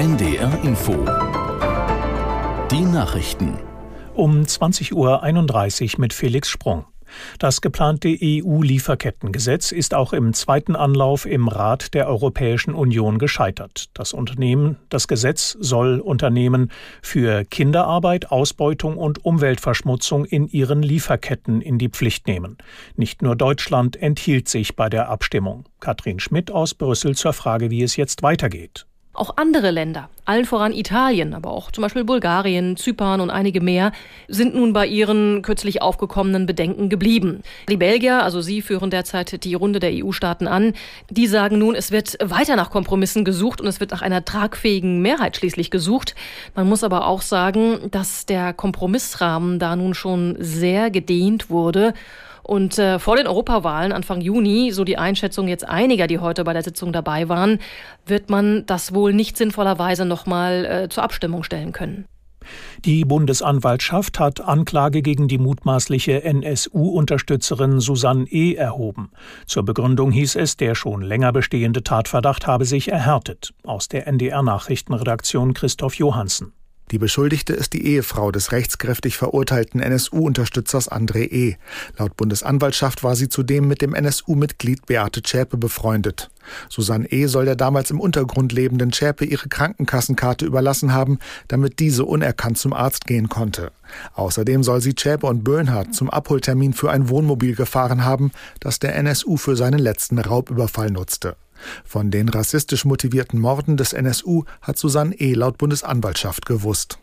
NDR Info. Die Nachrichten. Um 20.31 Uhr mit Felix Sprung. Das geplante EU-Lieferkettengesetz ist auch im zweiten Anlauf im Rat der Europäischen Union gescheitert. Das Unternehmen, das Gesetz soll Unternehmen für Kinderarbeit, Ausbeutung und Umweltverschmutzung in ihren Lieferketten in die Pflicht nehmen. Nicht nur Deutschland enthielt sich bei der Abstimmung. Katrin Schmidt aus Brüssel zur Frage, wie es jetzt weitergeht. Auch andere Länder, allen voran Italien, aber auch zum Beispiel Bulgarien, Zypern und einige mehr, sind nun bei ihren kürzlich aufgekommenen Bedenken geblieben. Die Belgier, also sie, führen derzeit die Runde der EU-Staaten an. Die sagen nun, es wird weiter nach Kompromissen gesucht und es wird nach einer tragfähigen Mehrheit schließlich gesucht. Man muss aber auch sagen, dass der Kompromissrahmen da nun schon sehr gedehnt wurde. Und äh, vor den Europawahlen Anfang Juni, so die Einschätzung jetzt einiger, die heute bei der Sitzung dabei waren, wird man das wohl nicht sinnvollerweise nochmal äh, zur Abstimmung stellen können. Die Bundesanwaltschaft hat Anklage gegen die mutmaßliche NSU-Unterstützerin Susanne E. erhoben. Zur Begründung hieß es, der schon länger bestehende Tatverdacht habe sich erhärtet. Aus der NDR-Nachrichtenredaktion Christoph Johansen. Die Beschuldigte ist die Ehefrau des rechtskräftig verurteilten NSU-Unterstützers André E. Laut Bundesanwaltschaft war sie zudem mit dem NSU-Mitglied Beate Zschäpe befreundet. Susanne E. soll der damals im Untergrund lebenden Zschäpe ihre Krankenkassenkarte überlassen haben, damit diese unerkannt zum Arzt gehen konnte. Außerdem soll sie Zschäpe und Böhnhardt zum Abholtermin für ein Wohnmobil gefahren haben, das der NSU für seinen letzten Raubüberfall nutzte. Von den rassistisch motivierten Morden des NSU hat Susanne E. laut Bundesanwaltschaft gewusst.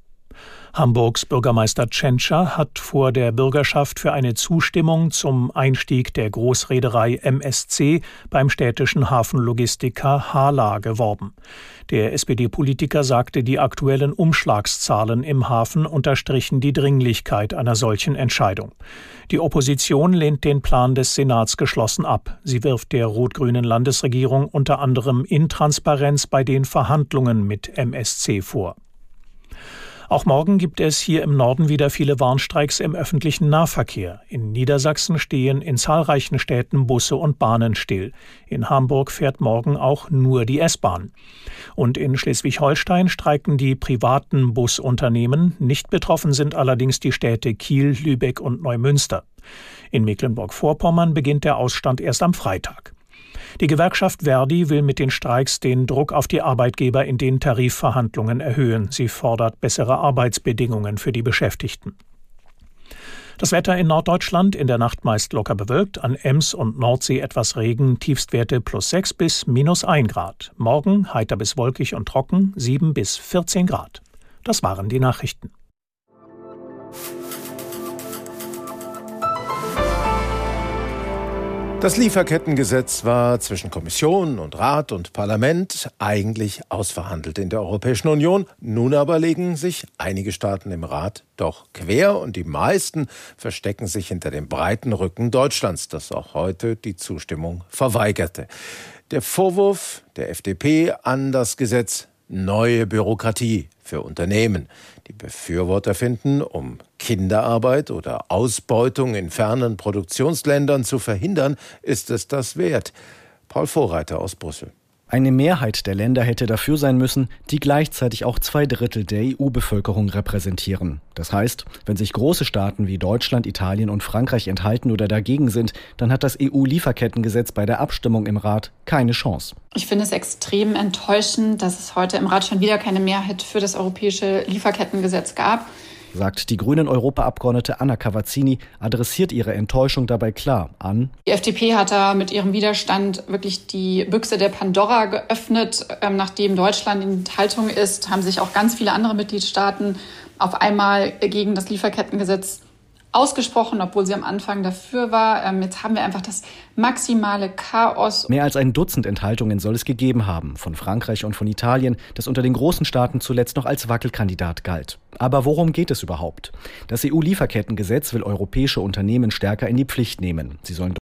Hamburgs Bürgermeister Tschentscher hat vor der Bürgerschaft für eine Zustimmung zum Einstieg der Großreederei MSC beim städtischen Hafenlogistiker Hala geworben. Der SPD-Politiker sagte, die aktuellen Umschlagszahlen im Hafen unterstrichen die Dringlichkeit einer solchen Entscheidung. Die Opposition lehnt den Plan des Senats geschlossen ab. Sie wirft der rot-grünen Landesregierung unter anderem Intransparenz bei den Verhandlungen mit MSC vor. Auch morgen gibt es hier im Norden wieder viele Warnstreiks im öffentlichen Nahverkehr. In Niedersachsen stehen in zahlreichen Städten Busse und Bahnen still. In Hamburg fährt morgen auch nur die S-Bahn. Und in Schleswig-Holstein streiken die privaten Busunternehmen. Nicht betroffen sind allerdings die Städte Kiel, Lübeck und Neumünster. In Mecklenburg-Vorpommern beginnt der Ausstand erst am Freitag. Die Gewerkschaft Verdi will mit den Streiks den Druck auf die Arbeitgeber in den Tarifverhandlungen erhöhen. Sie fordert bessere Arbeitsbedingungen für die Beschäftigten. Das Wetter in Norddeutschland in der Nacht meist locker bewölkt, an Ems und Nordsee etwas Regen, Tiefstwerte plus 6 bis minus 1 Grad. Morgen heiter bis wolkig und trocken, 7 bis 14 Grad. Das waren die Nachrichten. Das Lieferkettengesetz war zwischen Kommission und Rat und Parlament eigentlich ausverhandelt in der Europäischen Union. Nun aber legen sich einige Staaten im Rat doch quer und die meisten verstecken sich hinter dem breiten Rücken Deutschlands, das auch heute die Zustimmung verweigerte. Der Vorwurf der FDP an das Gesetz neue Bürokratie für Unternehmen. Die Befürworter finden, um Kinderarbeit oder Ausbeutung in fernen Produktionsländern zu verhindern, ist es das wert. Paul Vorreiter aus Brüssel. Eine Mehrheit der Länder hätte dafür sein müssen, die gleichzeitig auch zwei Drittel der EU-Bevölkerung repräsentieren. Das heißt, wenn sich große Staaten wie Deutschland, Italien und Frankreich enthalten oder dagegen sind, dann hat das EU-Lieferkettengesetz bei der Abstimmung im Rat keine Chance. Ich finde es extrem enttäuschend, dass es heute im Rat schon wieder keine Mehrheit für das europäische Lieferkettengesetz gab sagt die grünen Europaabgeordnete Anna Cavazzini, adressiert ihre Enttäuschung dabei klar an. Die FDP hat da mit ihrem Widerstand wirklich die Büchse der Pandora geöffnet. Ähm, nachdem Deutschland in Haltung ist, haben sich auch ganz viele andere Mitgliedstaaten auf einmal gegen das Lieferkettengesetz ausgesprochen, obwohl sie am Anfang dafür war. Ähm, jetzt haben wir einfach das maximale Chaos. Mehr als ein Dutzend Enthaltungen soll es gegeben haben, von Frankreich und von Italien, das unter den großen Staaten zuletzt noch als Wackelkandidat galt. Aber worum geht es überhaupt? Das EU-Lieferkettengesetz will europäische Unternehmen stärker in die Pflicht nehmen. Sie sollen